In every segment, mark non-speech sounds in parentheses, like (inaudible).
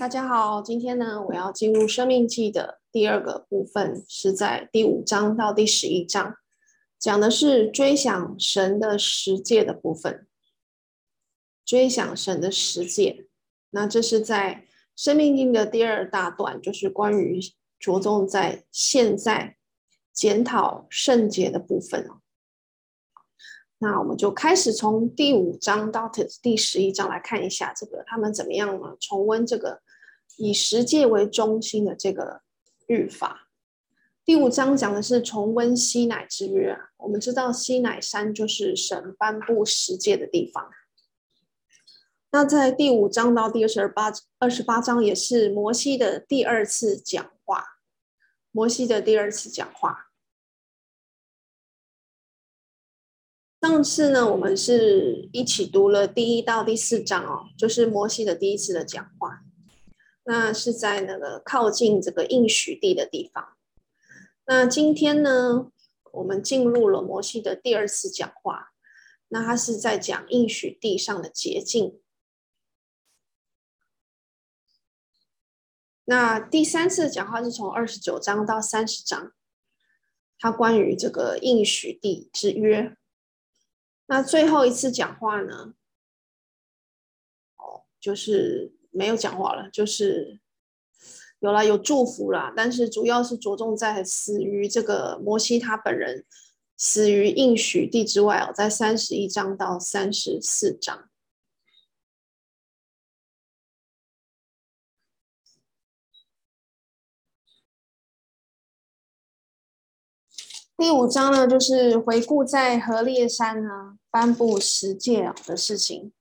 大家好，今天呢，我要进入《生命记》的第二个部分，是在第五章到第十一章，讲的是追想神的十诫的部分。追想神的十诫，那这是在《生命记》的第二大段，就是关于着重在现在检讨圣洁的部分。那我们就开始从第五章到第十一章来看一下，这个他们怎么样呢？重温这个以十诫为中心的这个律法。第五章讲的是重温西乃之约。我们知道西乃山就是神颁布十诫的地方。那在第五章到第二十八二十八章也是摩西的第二次讲话。摩西的第二次讲话。上次呢，我们是一起读了第一到第四章哦，就是摩西的第一次的讲话。那是在那个靠近这个应许地的地方。那今天呢，我们进入了摩西的第二次讲话。那他是在讲应许地上的捷径。那第三次讲话是从二十九章到三十章，他关于这个应许地之约。那最后一次讲话呢？哦，就是没有讲话了，就是有了有祝福啦，但是主要是着重在死于这个摩西他本人死于应许地之外哦，在三十一章到三十四章。第五章呢，就是回顾在何烈山呢颁布十诫的事情。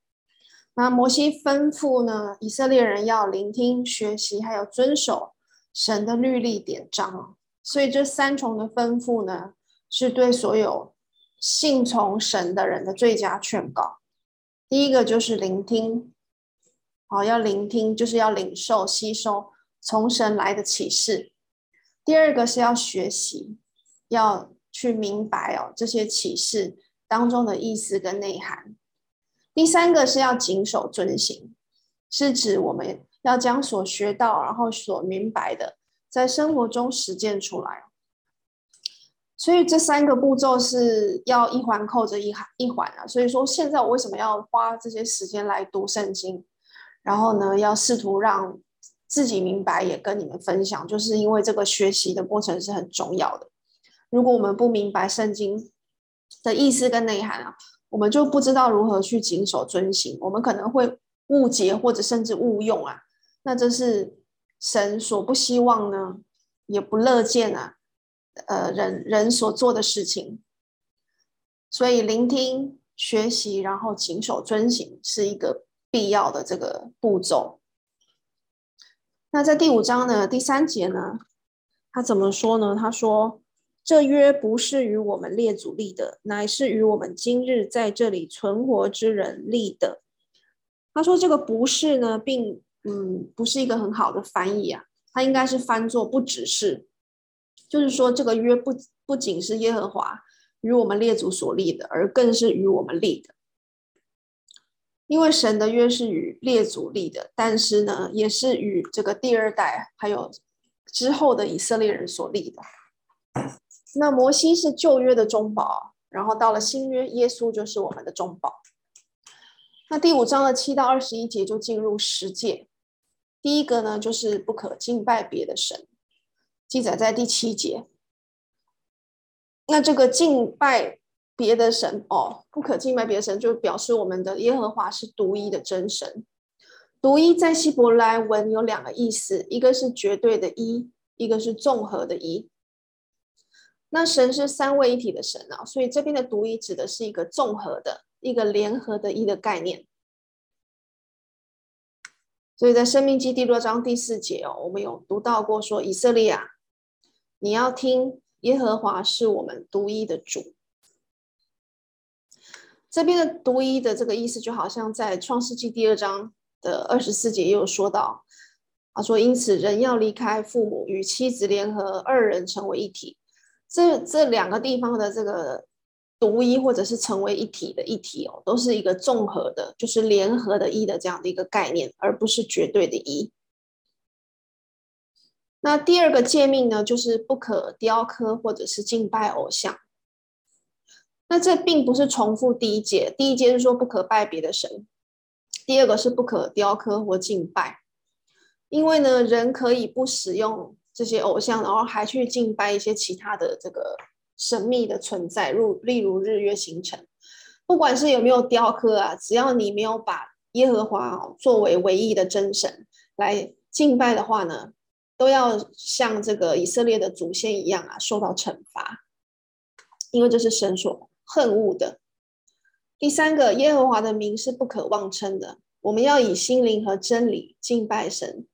那摩西吩咐呢，以色列人要聆听、学习，还有遵守神的律例典章。所以这三重的吩咐呢，是对所有信从神的人的最佳劝告。第一个就是聆听，好，要聆听，就是要领受、吸收从神来的启示。第二个是要学习。要去明白哦，这些启示当中的意思跟内涵。第三个是要谨守遵行，是指我们要将所学到，然后所明白的，在生活中实践出来。所以这三个步骤是要一环扣着一环一环啊。所以说，现在我为什么要花这些时间来读圣经？然后呢，要试图让自己明白，也跟你们分享，就是因为这个学习的过程是很重要的。如果我们不明白圣经的意思跟内涵啊，我们就不知道如何去谨守遵行，我们可能会误解或者甚至误用啊。那这是神所不希望呢，也不乐见啊，呃，人人所做的事情。所以聆听、学习，然后谨守遵行，是一个必要的这个步骤。那在第五章呢第三节呢，他怎么说呢？他说。这约不是与我们列祖立的，乃是与我们今日在这里存活之人立的。他说这个不是呢，并嗯不是一个很好的翻译啊，他应该是翻作不只是，就是说这个约不不仅是耶和华与我们列祖所立的，而更是与我们立的。因为神的约是与列祖立的，但是呢，也是与这个第二代还有之后的以色列人所立的。那摩西是旧约的中保，然后到了新约，耶稣就是我们的中保。那第五章的七到二十一节就进入十诫，第一个呢就是不可敬拜别的神，记载在第七节。那这个敬拜别的神哦，不可敬拜别的神，就表示我们的耶和华是独一的真神。独一在希伯来文有两个意思，一个是绝对的一，一个是综合的一。那神是三位一体的神啊，所以这边的独一指的是一个综合的、一个联合的一的概念。所以在生命记第六章第四节哦，我们有读到过说，以色列啊，你要听耶和华是我们独一的主。这边的独一的这个意思，就好像在创世纪第二章的二十四节也有说到，他说，因此人要离开父母，与妻子联合，二人成为一体。这这两个地方的这个独一或者是成为一体的一体哦，都是一个综合的，就是联合的一的这样的一个概念，而不是绝对的一。那第二个诫命呢，就是不可雕刻或者是敬拜偶像。那这并不是重复第一节，第一节是说不可拜别的神，第二个是不可雕刻或敬拜。因为呢，人可以不使用这些偶像，然后还去敬拜一些其他的这个神秘的存在，如例如日月星辰。不管是有没有雕刻啊，只要你没有把耶和华作为唯一的真神来敬拜的话呢，都要像这个以色列的祖先一样啊，受到惩罚，因为这是神所。恨恶的。第三个，耶和华的名是不可妄称的。我们要以心灵和真理敬拜神。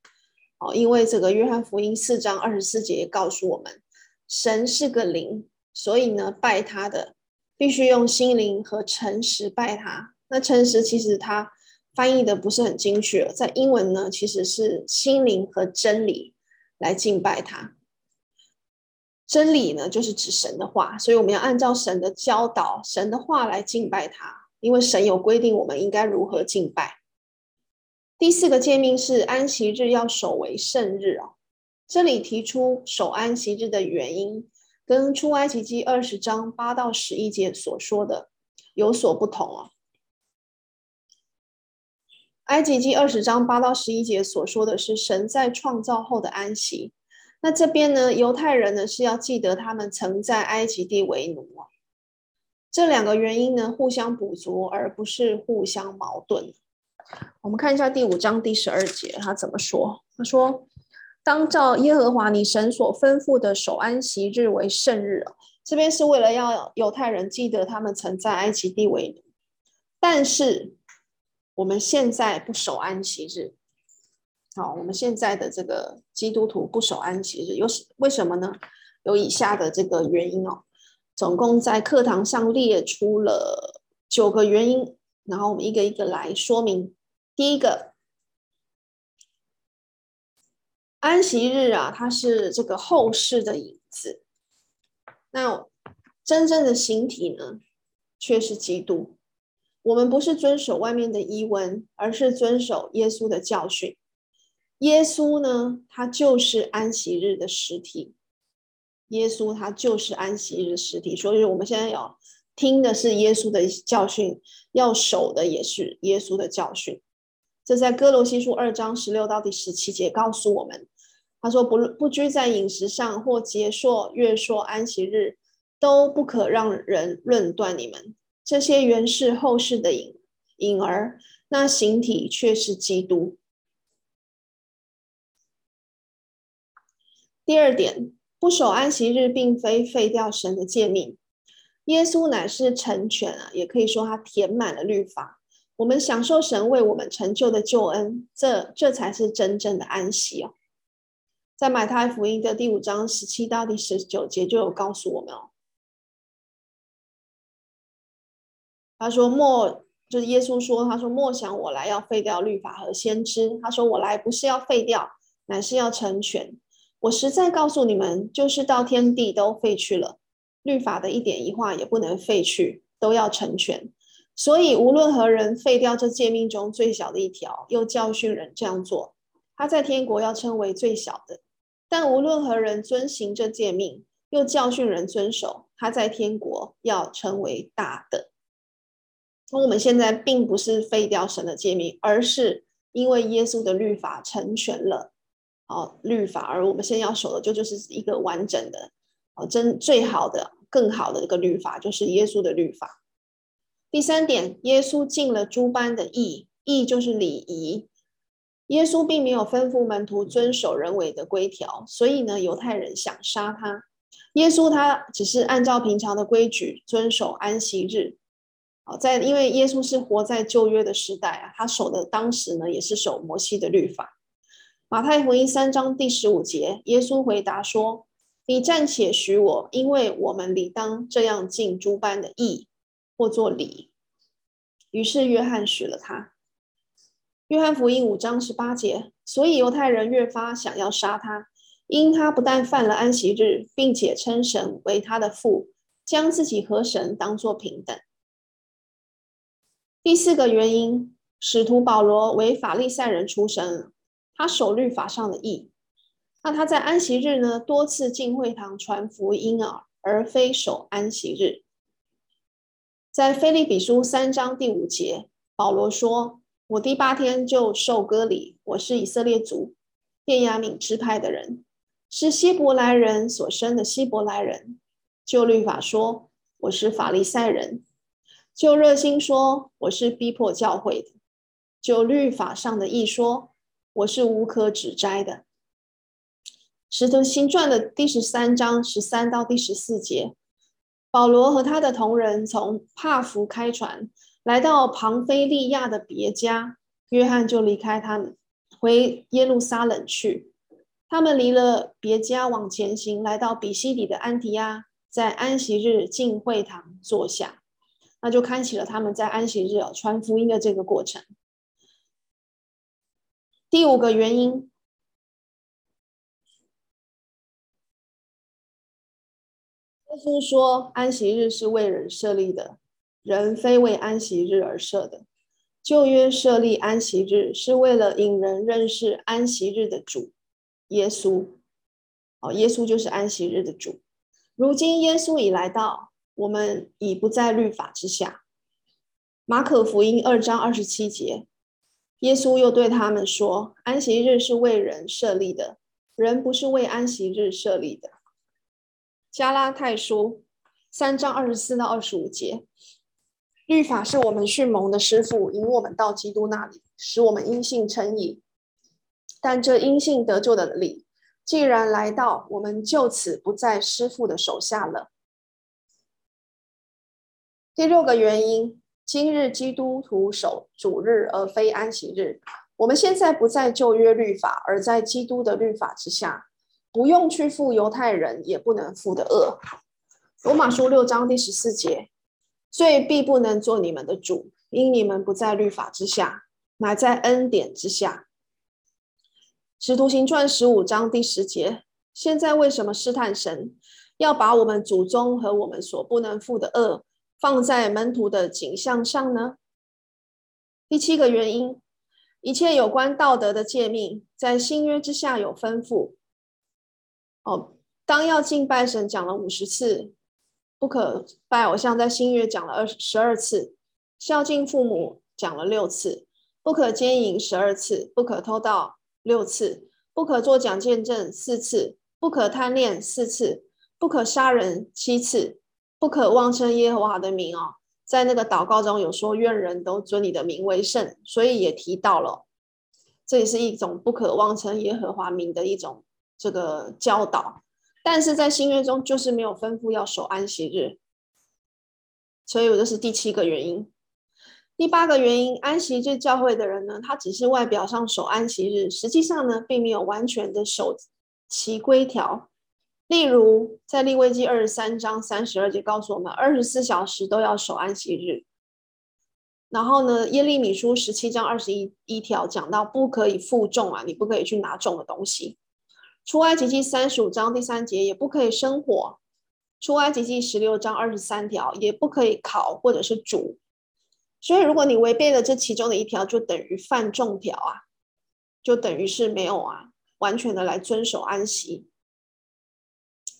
因为这个约翰福音四章二十四节告诉我们，神是个灵，所以呢，拜他的必须用心灵和诚实拜他。那诚实其实它翻译的不是很精确，在英文呢，其实是心灵和真理来敬拜他。真理呢，就是指神的话，所以我们要按照神的教导、神的话来敬拜他，因为神有规定我们应该如何敬拜。第四个诫命是安息日要守为圣日哦。这里提出守安息日的原因，跟出埃及记二十章八到十一节所说的有所不同哦。埃及记二十章八到十一节所说的是神在创造后的安息。那这边呢，犹太人呢是要记得他们曾在埃及地为奴啊，这两个原因呢互相补足，而不是互相矛盾。我们看一下第五章第十二节，他怎么说？他说：“当照耶和华你神所吩咐的守安息日为圣日。”这边是为了要犹太人记得他们曾在埃及地为奴，但是我们现在不守安息日。好，我们现在的这个基督徒不守安息日，有为什么呢？有以下的这个原因哦，总共在课堂上列出了九个原因，然后我们一个一个来说明。第一个，安息日啊，它是这个后世的影子，那真正的形体呢，却是基督。我们不是遵守外面的仪文，而是遵守耶稣的教训。耶稣呢，他就是安息日的实体。耶稣他就是安息日实体，所以我们现在要听的是耶稣的教训，要守的也是耶稣的教训。这在哥罗西书二章十六到第十七节告诉我们，他说不不拘在饮食上或节朔、月朔、安息日，都不可让人论断你们。这些原是后世的影影儿，那形体却是基督。第二点，不守安息日，并非废掉神的诫命。耶稣乃是成全啊，也可以说他填满了律法。我们享受神为我们成就的救恩，这这才是真正的安息哦。在马太福音的第五章十七到第十九节就有告诉我们哦。他说莫，就是耶稣说，他说莫想我来要废掉律法和先知。他说我来不是要废掉，乃是要成全。我实在告诉你们，就是到天地都废去了，律法的一点一画也不能废去，都要成全。所以无论何人废掉这诫命中最小的一条，又教训人这样做，他在天国要称为最小的；但无论何人遵行这诫命，又教训人遵守，他在天国要称为大的。那我们现在并不是废掉神的诫命，而是因为耶稣的律法成全了。哦，律法，而我们现在要守的就就是一个完整的，哦，真最好的、更好的一个律法，就是耶稣的律法。第三点，耶稣尽了诸般的义，义就是礼仪。耶稣并没有吩咐门徒遵守人为的规条，所以呢，犹太人想杀他。耶稣他只是按照平常的规矩遵守安息日。好，在因为耶稣是活在旧约的时代啊，他守的当时呢也是守摩西的律法。马太福音三章第十五节，耶稣回答说：“你暂且许我，因为我们理当这样尽诸般的义，或作礼。”于是约翰许了他。约翰福音五章十八节，所以犹太人越发想要杀他，因他不但犯了安息日，并且称神为他的父，将自己和神当作平等。第四个原因，使徒保罗为法利赛人出身。他守律法上的义，那他在安息日呢，多次进会堂传福音啊，而非守安息日。在腓利比书三章第五节，保罗说：“我第八天就受割礼，我是以色列族便雅悯支派的人，是希伯来人所生的希伯来人。就律法说，我是法利赛人；就热心说，我是逼迫教会的；就律法上的义说，我是无可指摘的。”《使徒行传》的第十三章十三到第十四节，保罗和他的同人从帕福开船，来到庞菲利亚的别家，约翰就离开他们，回耶路撒冷去。他们离了别家往前行，来到比西底的安提亚，在安息日进会堂坐下，那就开启了他们在安息日传福音的这个过程。第五个原因。耶稣说：“安息日是为人设立的，人非为安息日而设的。旧约设立安息日是为了引人认识安息日的主耶稣。哦，耶稣就是安息日的主。如今耶稣已来到，我们已不在律法之下。马可福音二章二十七节，耶稣又对他们说：安息日是为人设立的，人不是为安息日设立的。”加拉太书三章二十四到二十五节，律法是我们训蒙的师傅，引我们到基督那里，使我们因信称义。但这因信得救的理，既然来到，我们就此不在师傅的手下了。第六个原因，今日基督徒守主日而非安息日。我们现在不在旧约律法，而在基督的律法之下。不用去负犹太人也不能负的恶。罗马书六章第十四节，罪必不能做你们的主，因你们不在律法之下，乃在恩典之下。使徒行传十五章第十节，现在为什么试探神，要把我们祖宗和我们所不能负的恶放在门徒的颈项上呢？第七个原因，一切有关道德的诫命，在新约之下有吩咐。哦，当要敬拜神讲了五十次，不可拜偶像，在新约讲了二十二次，孝敬父母讲了六次，不可奸淫十二次，不可偷盗六次，不可作假见证四次，不可贪恋四次，不可杀人七次，不可妄称耶和华的名哦，在那个祷告中有说愿人都尊你的名为圣，所以也提到了，这也是一种不可妄称耶和华名的一种。这个教导，但是在新约中就是没有吩咐要守安息日，所以我这是第七个原因。第八个原因，安息日教会的人呢，他只是外表上守安息日，实际上呢，并没有完全的守其规条。例如，在利未记二十三章三十二节告诉我们，二十四小时都要守安息日。然后呢，耶利米书十七章二十一一条讲到，不可以负重啊，你不可以去拿重的东西。出埃及记三十五章第三节也不可以生火，出埃及记十六章二十三条也不可以烤或者是煮。所以，如果你违背了这其中的一条，就等于犯众条啊，就等于是没有啊，完全的来遵守安息。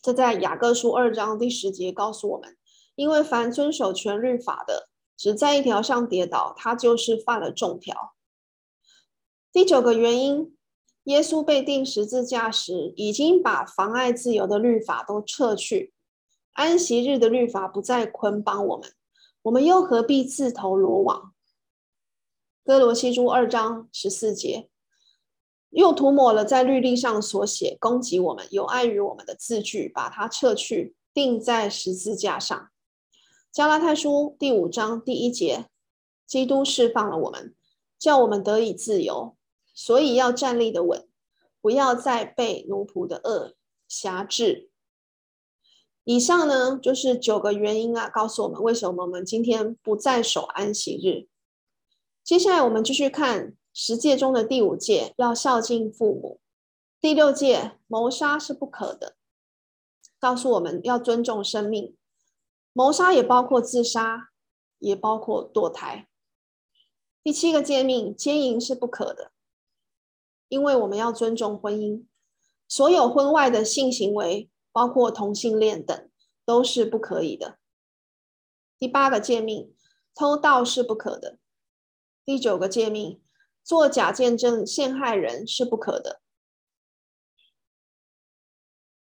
这在雅各书二章第十节告诉我们，因为凡遵守全律法的，只在一条上跌倒，他就是犯了众条。第九个原因。耶稣被钉十字架时，已经把妨碍自由的律法都撤去，安息日的律法不再捆绑我们，我们又何必自投罗网？哥罗西书二章十四节，又涂抹了在律例上所写攻击我们、有碍于我们的字句，把它撤去，钉在十字架上。加拉太书第五章第一节，基督释放了我们，叫我们得以自由。所以要站立的稳，不要再被奴仆的恶挟制。以上呢，就是九个原因啊，告诉我们为什么我们今天不再守安息日。接下来我们继续看十诫中的第五诫，要孝敬父母。第六诫，谋杀是不可的，告诉我们要尊重生命。谋杀也包括自杀，也包括堕胎。第七个诫命，奸淫是不可的。因为我们要尊重婚姻，所有婚外的性行为，包括同性恋等，都是不可以的。第八个诫命，偷盗是不可的。第九个诫命，作假见证陷害人是不可的。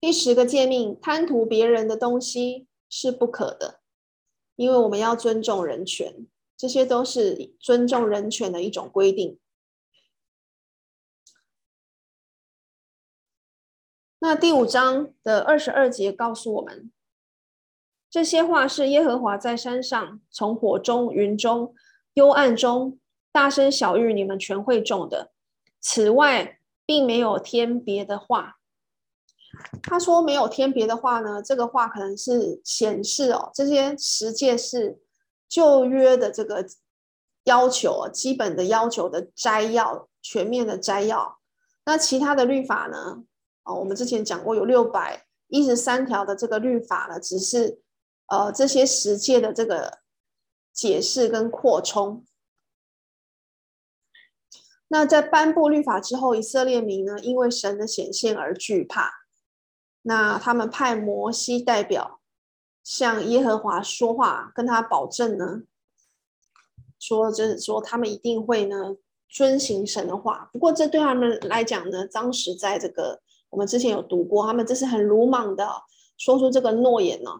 第十个诫命，贪图别人的东西是不可的，因为我们要尊重人权，这些都是尊重人权的一种规定。那第五章的二十二节告诉我们，这些话是耶和华在山上，从火中、云中、幽暗中大声晓諭你们全会众的。此外，并没有添别的话。他说没有添别的话呢，这个话可能是显示哦，这些十诫是旧约的这个要求，基本的要求的摘要，全面的摘要。那其他的律法呢？哦，我们之前讲过有六百一十三条的这个律法呢，只是呃这些十诫的这个解释跟扩充。那在颁布律法之后，以色列民呢，因为神的显现而惧怕。那他们派摩西代表向耶和华说话，跟他保证呢，说就是说他们一定会呢遵行神的话。不过这对他们来讲呢，当时在这个我们之前有读过，他们这是很鲁莽的说出这个诺言呢。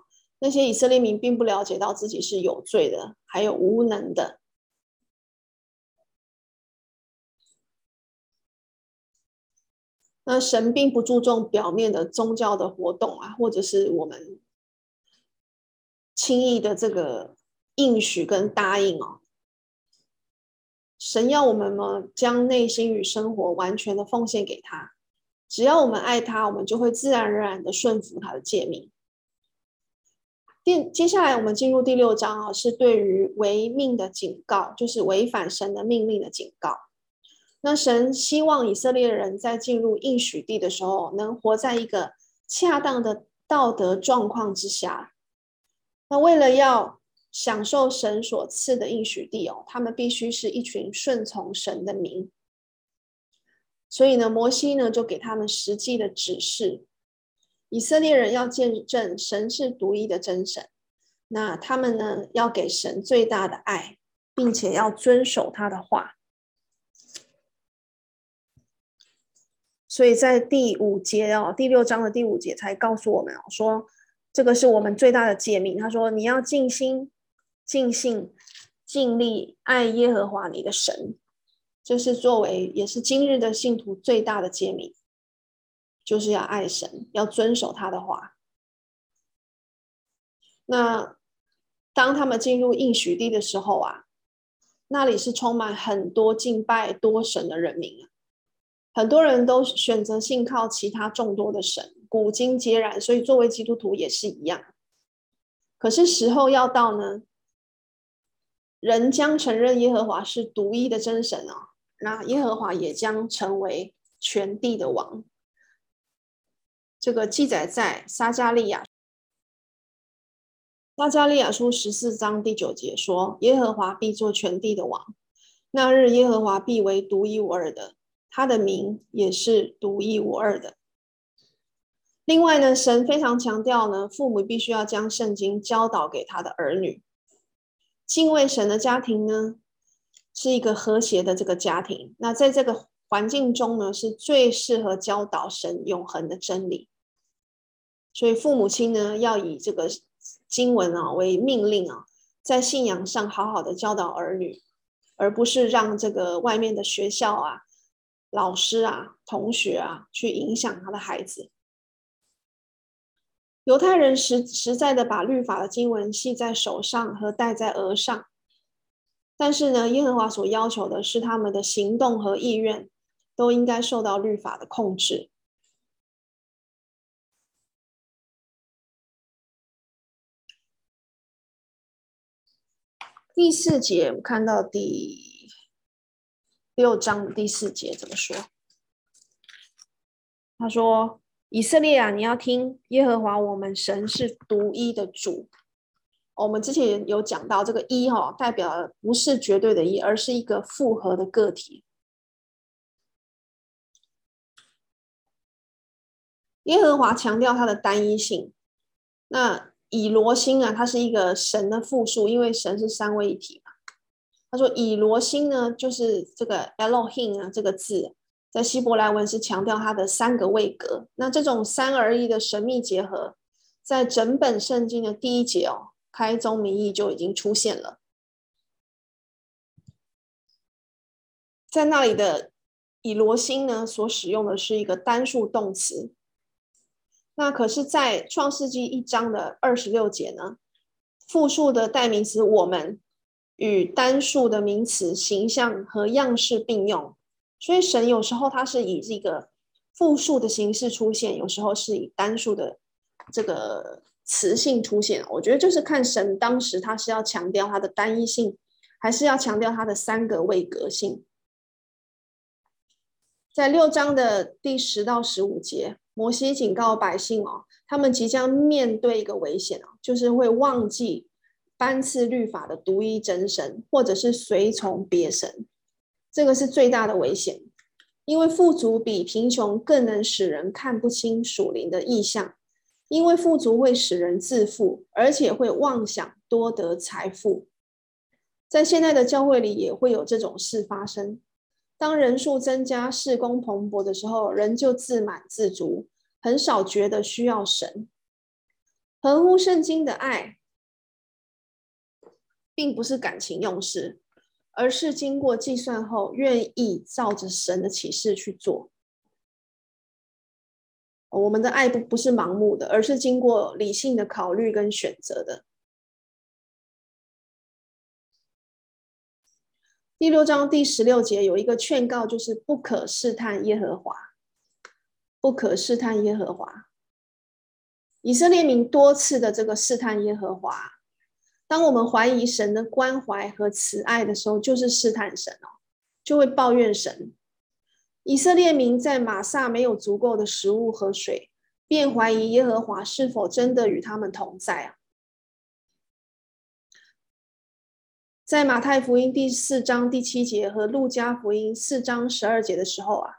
那些以色列民并不了解到自己是有罪的，还有无能的。那神并不注重表面的宗教的活动啊，或者是我们轻易的这个应许跟答应哦。神要我们呢，将内心与生活完全的奉献给他。只要我们爱他，我们就会自然而然的顺服他的诫命。接接下来我们进入第六章啊，是对于违命的警告，就是违反神的命令的警告。那神希望以色列人在进入应许地的时候，能活在一个恰当的道德状况之下。那为了要享受神所赐的应许地哦，他们必须是一群顺从神的民。所以呢，摩西呢就给他们实际的指示：以色列人要见证神是独一的真神，那他们呢要给神最大的爱，并且要遵守他的话。所以在第五节哦，第六章的第五节才告诉我们哦，说这个是我们最大的诫命。他说：“你要尽心、尽性、尽力爱耶和华你的神。”这是作为也是今日的信徒最大的诫命，就是要爱神，要遵守他的话。那当他们进入应许地的时候啊，那里是充满很多敬拜多神的人民啊。很多人都选择信靠其他众多的神，古今皆然，所以作为基督徒也是一样。可是时候要到呢，人将承认耶和华是独一的真神啊，那耶和华也将成为全地的王。这个记载在撒迦利亚，撒加利亚书十四章第九节说：“耶和华必做全地的王，那日耶和华必为独一无二的。”他的名也是独一无二的。另外呢，神非常强调呢，父母必须要将圣经教导给他的儿女。敬畏神的家庭呢，是一个和谐的这个家庭。那在这个环境中呢，是最适合教导神永恒的真理。所以父母亲呢，要以这个经文啊为命令啊，在信仰上好好的教导儿女，而不是让这个外面的学校啊。老师啊，同学啊，去影响他的孩子。犹太人实实在的把律法的经文系在手上和戴在额上，但是呢，耶和华所要求的是他们的行动和意愿都应该受到律法的控制。第四节，我们看到第。六章第四节怎么说？他说：“以色列啊，你要听耶和华我们神是独一的主。”我们之前有讲到这个一哈，代表不是绝对的一，而是一个复合的个体。耶和华强调他的单一性。那以罗星啊，它是一个神的复数，因为神是三位一体嘛。他说以罗星呢，就是这个 Elohim 啊这个字，在希伯来文是强调它的三个位格。那这种三而一的神秘结合，在整本圣经的第一节哦，开宗明义就已经出现了。在那里的以罗星呢，所使用的是一个单数动词。那可是，在创世纪一章的二十六节呢，复数的代名词“我们”与单数的名词形象和样式并用，所以神有时候他是以这个复数的形式出现，有时候是以单数的这个词性出现。我觉得就是看神当时他是要强调他的单一性，还是要强调他的三个位格性。在六章的第十到十五节。摩西警告百姓哦，他们即将面对一个危险哦，就是会忘记颁赐律法的独一真神，或者是随从别神，这个是最大的危险。因为富足比贫穷更能使人看不清属灵的异象，因为富足会使人自负，而且会妄想多得财富。在现在的教会里也会有这种事发生。当人数增加、事工蓬勃的时候，人就自满自足，很少觉得需要神。合乎圣经的爱，并不是感情用事，而是经过计算后，愿意照着神的启示去做。我们的爱不不是盲目的，而是经过理性的考虑跟选择的。第六章第十六节有一个劝告，就是不可试探耶和华，不可试探耶和华。以色列民多次的这个试探耶和华，当我们怀疑神的关怀和慈爱的时候，就是试探神哦，就会抱怨神。以色列民在玛撒没有足够的食物和水，便怀疑耶和华是否真的与他们同在啊。在马太福音第四章第七节和路加福音四章十二节的时候啊，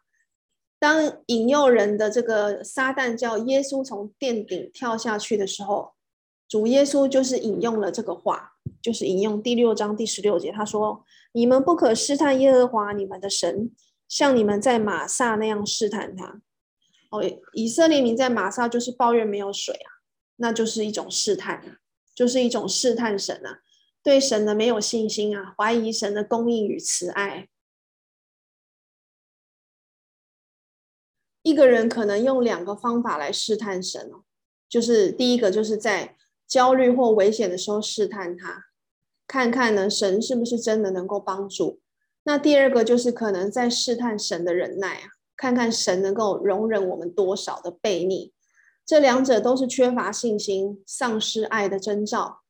当引诱人的这个撒旦叫耶稣从殿顶跳下去的时候，主耶稣就是引用了这个话，就是引用第六章第十六节，他说：“你们不可试探耶和华你们的神，像你们在马萨那样试探他。”哦，以色列民在马萨就是抱怨没有水啊，那就是一种试探，就是一种试探神啊。对神的没有信心啊，怀疑神的供应与慈爱。一个人可能用两个方法来试探神哦，就是第一个就是在焦虑或危险的时候试探他，看看呢神是不是真的能够帮助。那第二个就是可能在试探神的忍耐啊，看看神能够容忍我们多少的悖逆。这两者都是缺乏信心、丧失爱的征兆。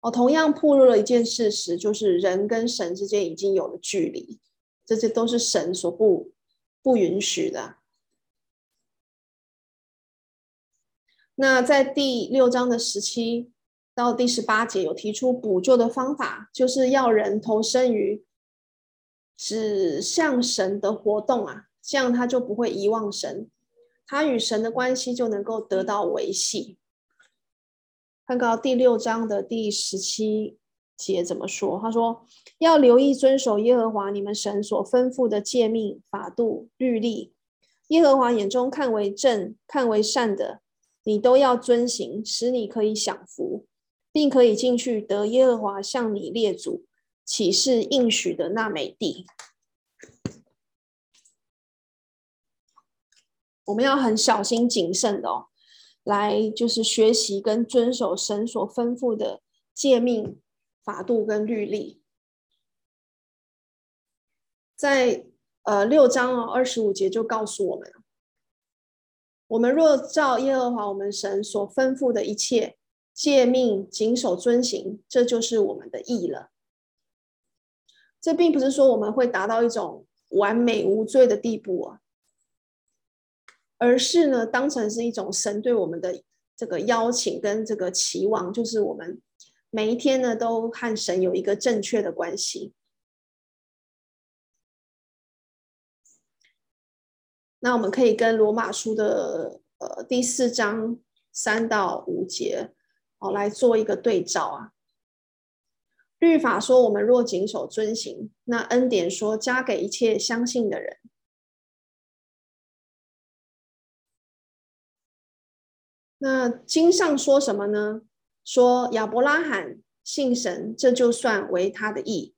哦同样暴露了一件事实，就是人跟神之间已经有了距离，这些都是神所不不允许的。那在第六章的十七到第十八节有提出补救的方法，就是要人投身于指向神的活动啊，这样他就不会遗忘神，他与神的关系就能够得到维系。看到第六章的第十七节怎么说？他说：“要留意遵守耶和华你们神所吩咐的诫命、法度、律例。耶和华眼中看为正、看为善的，你都要遵行，使你可以享福，并可以进去得耶和华向你列祖岂是应许的那美地。”我们要很小心谨慎的哦。来就是学习跟遵守神所吩咐的诫命、法度跟律例，在呃六章二十五节就告诉我们：我们若照耶和华我们神所吩咐的一切诫命谨守遵行，这就是我们的义了。这并不是说我们会达到一种完美无罪的地步啊。而是呢，当成是一种神对我们的这个邀请跟这个期望，就是我们每一天呢都和神有一个正确的关系。那我们可以跟罗马书的呃第四章三到五节哦来做一个对照啊。律法说我们若谨守遵行，那恩典说加给一切相信的人。那经上说什么呢？说亚伯拉罕信神，这就算为他的义。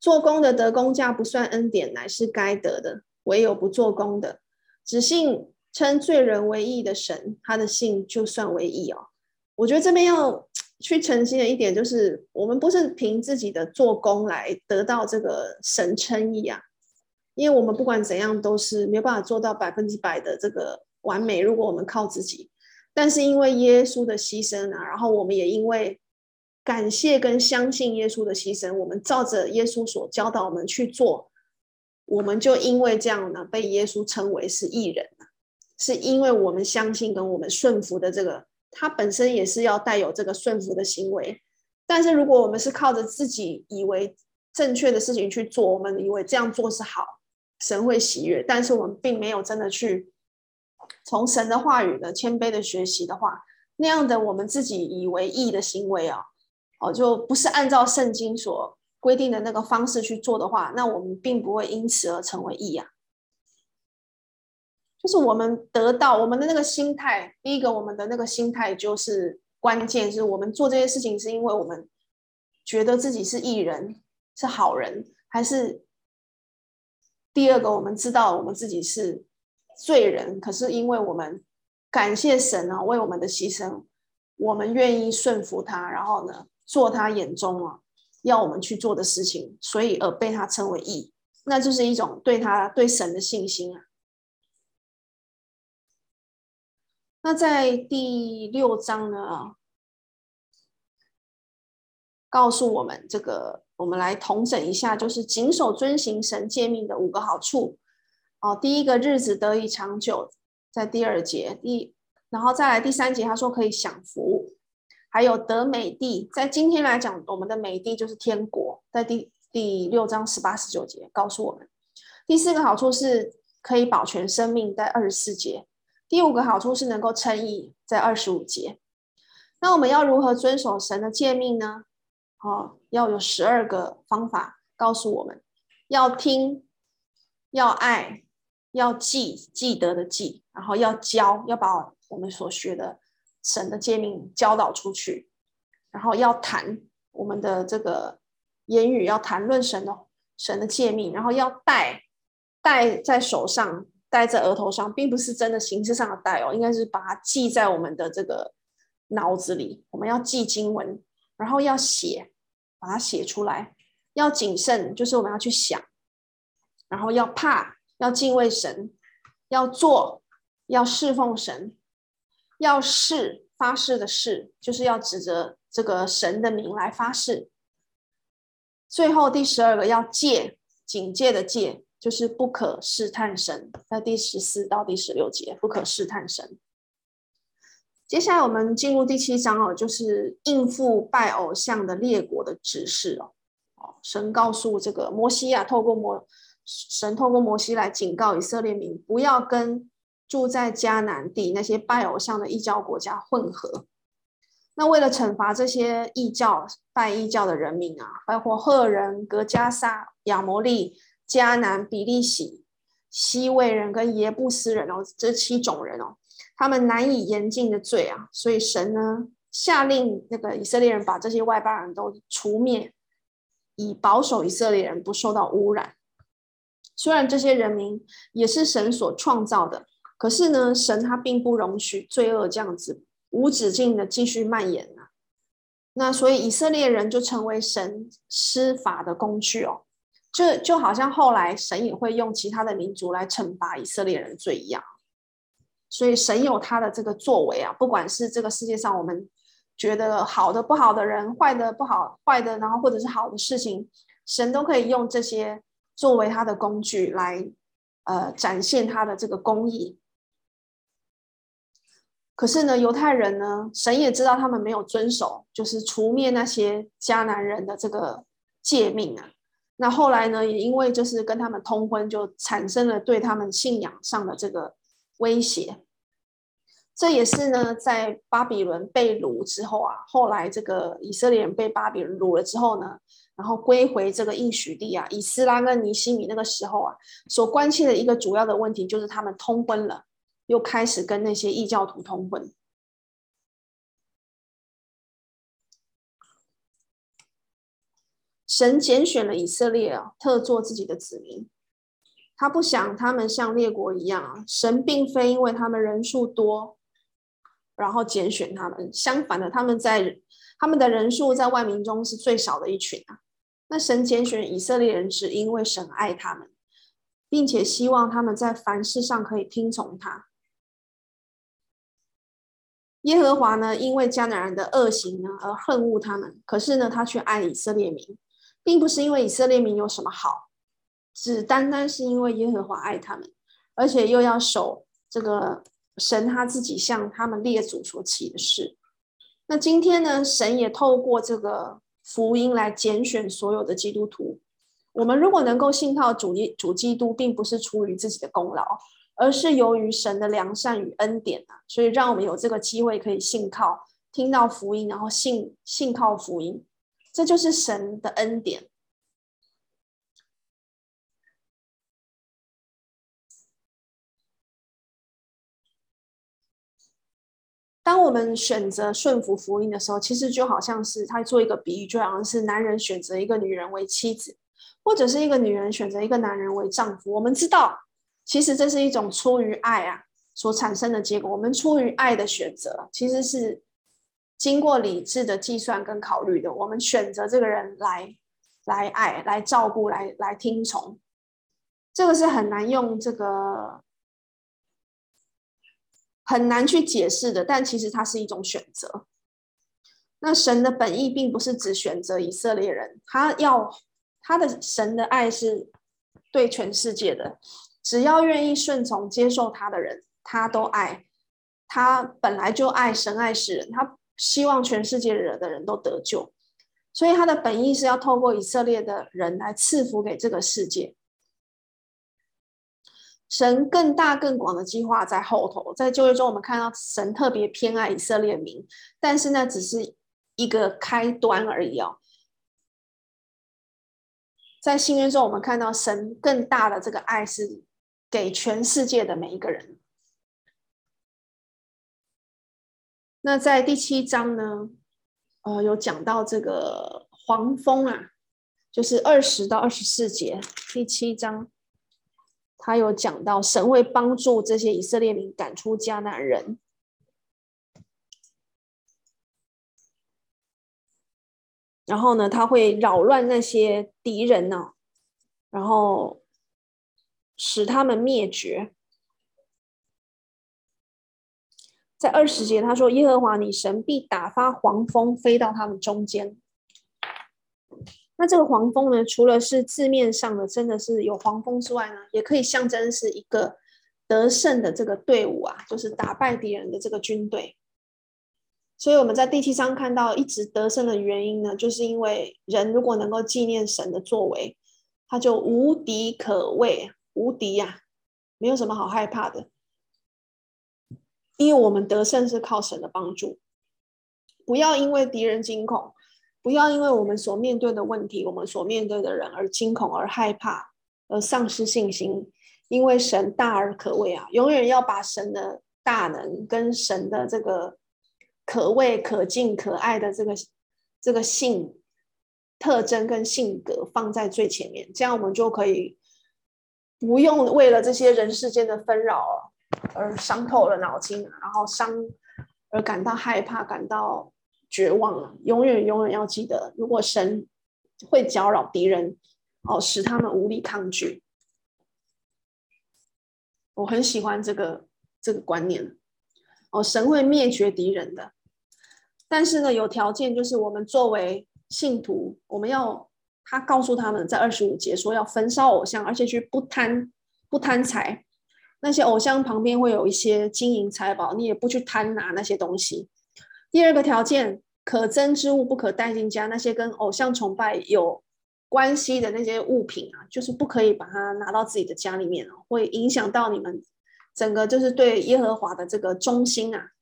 做工的得工价不算恩典，乃是该得的；唯有不做工的，只信称罪人为义的神，他的信就算为义哦。我觉得这边要去澄清的一点就是，我们不是凭自己的做工来得到这个神称义啊，因为我们不管怎样都是没有办法做到百分之百的这个完美。如果我们靠自己。但是因为耶稣的牺牲啊，然后我们也因为感谢跟相信耶稣的牺牲，我们照着耶稣所教导我们去做，我们就因为这样呢，被耶稣称为是义人，是因为我们相信跟我们顺服的这个，他本身也是要带有这个顺服的行为。但是如果我们是靠着自己以为正确的事情去做，我们以为这样做是好，神会喜悦，但是我们并没有真的去。从神的话语的谦卑的学习的话，那样的我们自己以为义的行为啊，哦，就不是按照圣经所规定的那个方式去做的话，那我们并不会因此而成为义啊。就是我们得到我们的那个心态，第一个我们的那个心态就是关键，是我们做这些事情是因为我们觉得自己是艺人，是好人，还是第二个我们知道我们自己是。罪人，可是因为我们感谢神啊，为我们的牺牲，我们愿意顺服他，然后呢，做他眼中啊要我们去做的事情，所以而被他称为义，那就是一种对他对神的信心啊。那在第六章呢，告诉我们这个，我们来统整一下，就是谨守遵行神诫命的五个好处。哦，第一个日子得以长久，在第二节，第然后再来第三节，他说可以享福，还有得美地，在今天来讲，我们的美地就是天国，在第第六章十八十九节告诉我们。第四个好处是可以保全生命，在二十四节。第五个好处是能够称义，在二十五节。那我们要如何遵守神的诫命呢？哦，要有十二个方法告诉我们，要听，要爱。要记记得的记，然后要教，要把我们所学的神的诫命教导出去，然后要谈我们的这个言语，要谈论神的神的诫命，然后要戴戴在手上，戴在额头上，并不是真的形式上的戴哦，应该是把它记在我们的这个脑子里。我们要记经文，然后要写，把它写出来，要谨慎，就是我们要去想，然后要怕。要敬畏神，要做，要侍奉神，要誓发誓的誓，就是要指着这个神的名来发誓。最后第十二个要戒，警戒的戒，就是不可试探神，在第十四到第十六节，不可试探神。接下来我们进入第七章哦，就是应付拜偶像的列国的指示哦。哦，神告诉这个摩西啊，透过摩。神透过摩西来警告以色列民，不要跟住在迦南地那些拜偶像的异教国家混合。那为了惩罚这些异教拜异教的人民啊，包括赫人、格加撒、亚摩利、迦南、比利洗、希未人跟耶布斯人哦，这七种人哦，他们难以言尽的罪啊，所以神呢下令那个以色列人把这些外邦人都除灭，以保守以色列人不受到污染。虽然这些人民也是神所创造的，可是呢，神他并不容许罪恶这样子无止境的继续蔓延啊。那所以以色列人就成为神施法的工具哦，就，就好像后来神也会用其他的民族来惩罚以色列人罪一样。所以神有他的这个作为啊，不管是这个世界上我们觉得好的不好的人，坏的不好坏的，然后或者是好的事情，神都可以用这些。作为他的工具来，呃，展现他的这个公义。可是呢，犹太人呢，神也知道他们没有遵守，就是除灭那些迦南人的这个诫命啊。那后来呢，也因为就是跟他们通婚，就产生了对他们信仰上的这个威胁。这也是呢，在巴比伦被掳之后啊，后来这个以色列人被巴比伦掳了之后呢，然后归回这个应许地啊，以斯拉跟尼西米那个时候啊，所关切的一个主要的问题就是他们通婚了，又开始跟那些异教徒通婚。神拣选了以色列啊，特作自己的子民。他不想他们像列国一样啊，神并非因为他们人数多。然后拣选他们，相反的，他们在他们的人数在万民中是最少的一群啊。那神拣选以色列人，是因为神爱他们，并且希望他们在凡事上可以听从他。耶和华呢，因为迦南人的恶行呢而恨恶他们，可是呢，他却爱以色列民，并不是因为以色列民有什么好，只单单是因为耶和华爱他们，而且又要守这个。神他自己向他们列祖所起的誓，那今天呢，神也透过这个福音来拣选所有的基督徒。我们如果能够信靠主耶主基督，并不是出于自己的功劳，而是由于神的良善与恩典啊，所以让我们有这个机会可以信靠，听到福音，然后信信靠福音，这就是神的恩典。当我们选择顺服福音的时候，其实就好像是他做一个比喻，就好像是男人选择一个女人为妻子，或者是一个女人选择一个男人为丈夫。我们知道，其实这是一种出于爱啊所产生的结果。我们出于爱的选择，其实是经过理智的计算跟考虑的。我们选择这个人来来爱、来照顾、来来听从，这个是很难用这个。很难去解释的，但其实它是一种选择。那神的本意并不是只选择以色列人，他要他的神的爱是对全世界的，只要愿意顺从接受他的人，他都爱。他本来就爱神爱世人，他希望全世界的人都得救，所以他的本意是要透过以色列的人来赐福给这个世界。神更大更广的计划在后头，在旧约中我们看到神特别偏爱以色列民，但是那只是一个开端而已哦。在新约中，我们看到神更大的这个爱是给全世界的每一个人。那在第七章呢，呃，有讲到这个黄蜂啊，就是二十到二十四节，第七章。他有讲到，神会帮助这些以色列民赶出迦南人，然后呢，他会扰乱那些敌人呢，然后使他们灭绝。在二十节，他说：“耶和华你神必打发黄蜂飞到他们中间。”那这个黄蜂呢，除了是字面上的真的是有黄蜂之外呢，也可以象征是一个得胜的这个队伍啊，就是打败敌人的这个军队。所以我们在第七章看到一直得胜的原因呢，就是因为人如果能够纪念神的作为，他就无敌可畏，无敌呀、没有什么好害怕的，因为我们得胜是靠神的帮助。不要因为敌人惊恐。不要因为我们所面对的问题，我们所面对的人而惊恐、而害怕、而丧失信心。因为神大而可畏啊，永远要把神的大能跟神的这个可畏、可敬、可爱的这个这个性特征跟性格放在最前面，这样我们就可以不用为了这些人世间的纷扰而伤透了脑筋，然后伤而感到害怕，感到。绝望了，永远永远要记得，如果神会搅扰敌人，哦，使他们无力抗拒。我很喜欢这个这个观念，哦，神会灭绝敌人的，但是呢，有条件，就是我们作为信徒，我们要他告诉他们，在二十五节说要焚烧偶像，而且去不贪不贪财，那些偶像旁边会有一些金银财宝，你也不去贪拿那些东西。第二个条件，可憎之物不可带进家。那些跟偶像崇拜有关系的那些物品啊，就是不可以把它拿到自己的家里面，会影响到你们整个就是对耶和华的这个忠心啊。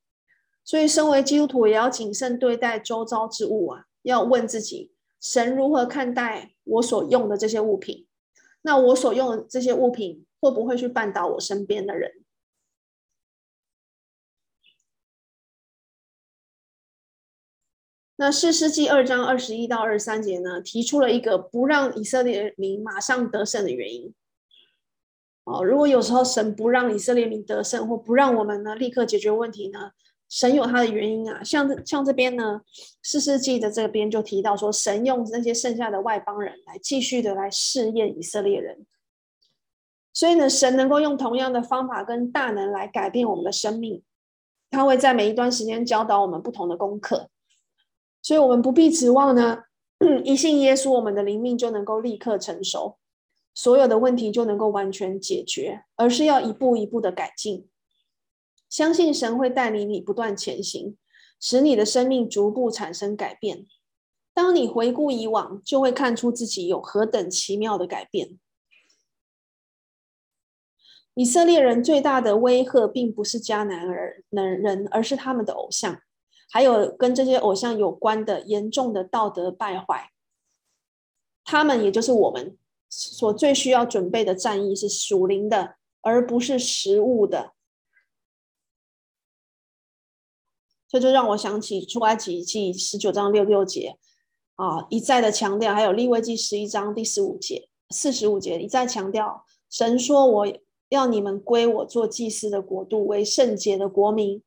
所以，身为基督徒也要谨慎对待周遭之物啊，要问自己：神如何看待我所用的这些物品？那我所用的这些物品会不会去绊倒我身边的人？那四世纪二章二十一到二十三节呢，提出了一个不让以色列民马上得胜的原因。哦，如果有时候神不让以色列民得胜，或不让我们呢立刻解决问题呢，神有他的原因啊。像像这边呢，四世纪的这边就提到说，神用那些剩下的外邦人来继续的来试验以色列人。所以呢，神能够用同样的方法跟大能来改变我们的生命，他会在每一段时间教导我们不同的功课。所以，我们不必指望呢，(clears throat) 一信耶稣，我们的灵命就能够立刻成熟，所有的问题就能够完全解决，而是要一步一步的改进。相信神会带领你不断前行，使你的生命逐步产生改变。当你回顾以往，就会看出自己有何等奇妙的改变。以色列人最大的威吓，并不是迦南人，而是他们的偶像。还有跟这些偶像有关的严重的道德败坏，他们也就是我们所最需要准备的战役是属灵的，而不是实物的。这就让我想起出埃及记十九章六六节啊，一再的强调；还有利未记十一章第十五节、四十五节，一再强调，神说：“我要你们归我做祭司的国度，为圣洁的国民。”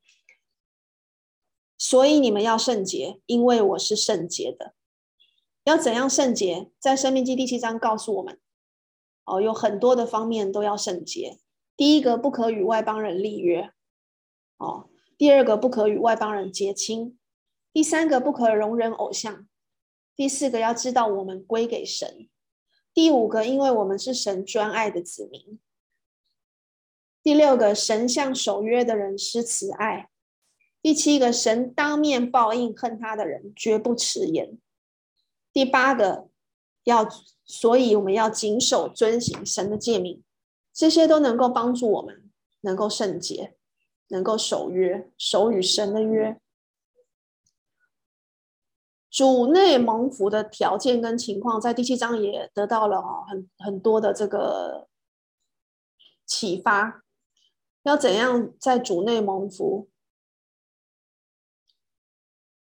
所以你们要圣洁，因为我是圣洁的。要怎样圣洁？在生命记第七章告诉我们，哦，有很多的方面都要圣洁。第一个，不可与外邦人立约，哦；第二个，不可与外邦人结亲；第三个，不可容忍偶像；第四个，要知道我们归给神；第五个，因为我们是神专爱的子民；第六个，神向守约的人施慈爱。第七个，神当面报应恨他的人，绝不迟延。第八个，要，所以我们要谨守遵行神的诫命，这些都能够帮助我们能够圣洁，能够守约，守与神的约。主内蒙福的条件跟情况，在第七章也得到了很很多的这个启发。要怎样在主内蒙福？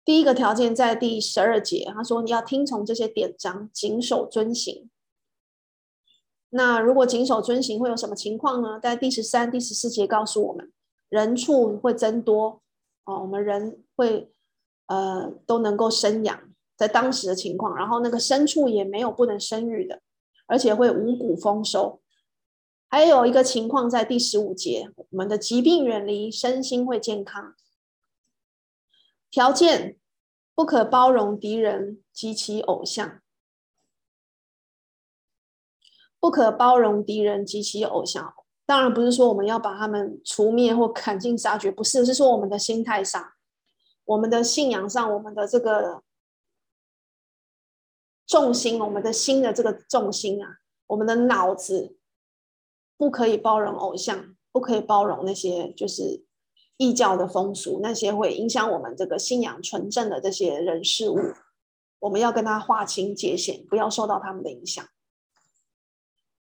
第一个条件在第十二节，他说你要听从这些典章，谨守遵行。那如果谨守遵行会有什么情况呢？在第十三、第十四节告诉我们，人畜会增多哦，我们人会呃都能够生养，在当时的情况，然后那个牲畜也没有不能生育的，而且会五谷丰收。还有一个情况在第十五节，我们的疾病远离，身心会健康。条件不可包容敌人及其偶像，不可包容敌人及其偶像。当然不是说我们要把他们除灭或砍尽杀绝，不是，是说我们的心态上、我们的信仰上、我们的这个重心、我们的心的这个重心啊，我们的脑子不可以包容偶像，不可以包容那些就是。异教的风俗，那些会影响我们这个信仰纯正的这些人事物，我们要跟他划清界限，不要受到他们的影响。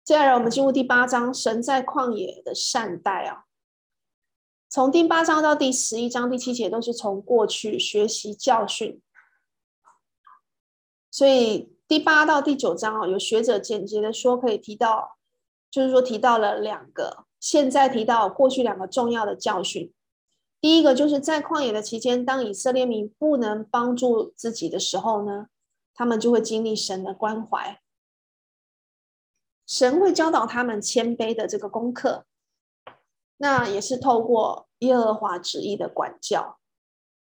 接下来，我们进入第八章，神在旷野的善待啊。从第八章到第十一章第七节，都是从过去学习教训。所以第八到第九章啊，有学者简洁的说，可以提到，就是说提到了两个，现在提到过去两个重要的教训。第一个就是在旷野的期间，当以色列民不能帮助自己的时候呢，他们就会经历神的关怀，神会教导他们谦卑的这个功课，那也是透过耶和华旨意的管教，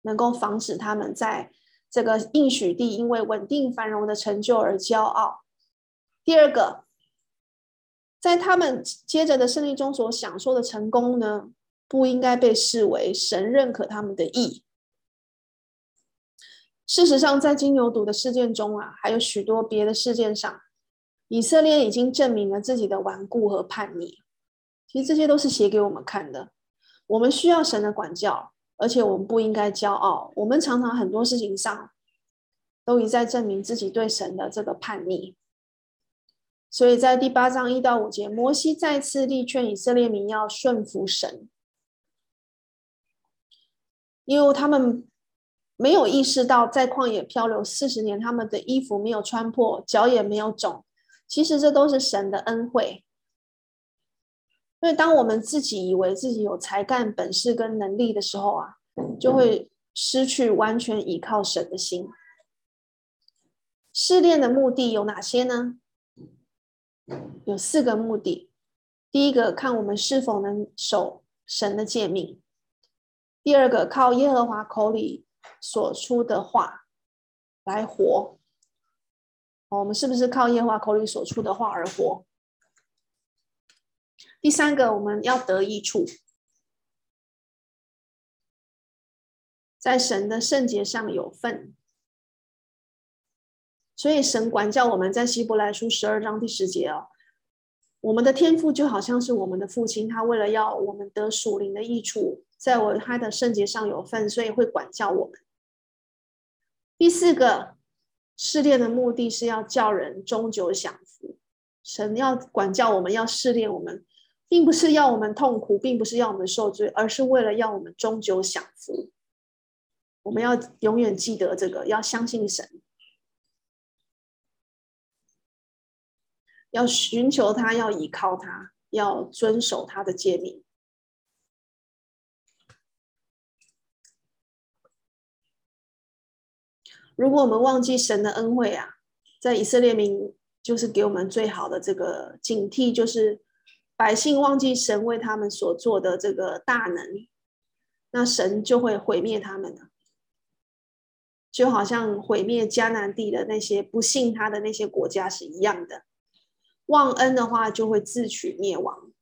能够防止他们在这个应许地因为稳定繁荣的成就而骄傲。第二个，在他们接着的胜利中所享受的成功呢，不应该被视为神认可他们的义。事实上，在金牛犊的事件中啊，还有许多别的事件上，以色列已经证明了自己的顽固和叛逆。其实这些都是写给我们看的。我们需要神的管教，而且我们不应该骄傲。我们常常很多事情上都一再证明自己对神的这个叛逆。所以在第八章一到五节，摩西再次力劝以色列民要顺服神，因为他们没有意识到在旷野漂流四十年，他们的衣服没有穿破，脚也没有肿。其实这都是神的恩惠。所以当我们自己以为自己有才干、本事跟能力的时候啊，就会失去完全依靠神的心。试炼的目的有哪些呢？有四个目的，第一个看我们是否能守神的诫命；第二个靠耶和华口里所出的话来活。我们是不是靠耶和华口里所出的话而活？第三个，我们要得益处，在神的圣洁上有份。所以神管教我们在希伯来书十二章第十节哦，我们的天父就好像是我们的父亲，他为了要我们得属灵的益处，在我他的圣洁上有份，所以会管教我们。第四个试炼的目的是要叫人终久享福，神要管教我们，要试炼我们，并不是要我们痛苦，并不是要我们受罪，而是为了要我们终究享福。我们要永远记得这个，要相信神。要寻求他，要依靠他，要遵守他的诫命。如果我们忘记神的恩惠啊，在以色列民就是给我们最好的这个警惕，就是百姓忘记神为他们所做的这个大能，那神就会毁灭他们的，就好像毁灭迦南地的那些不信他的那些国家是一样的。忘恩的话，就会自取灭亡。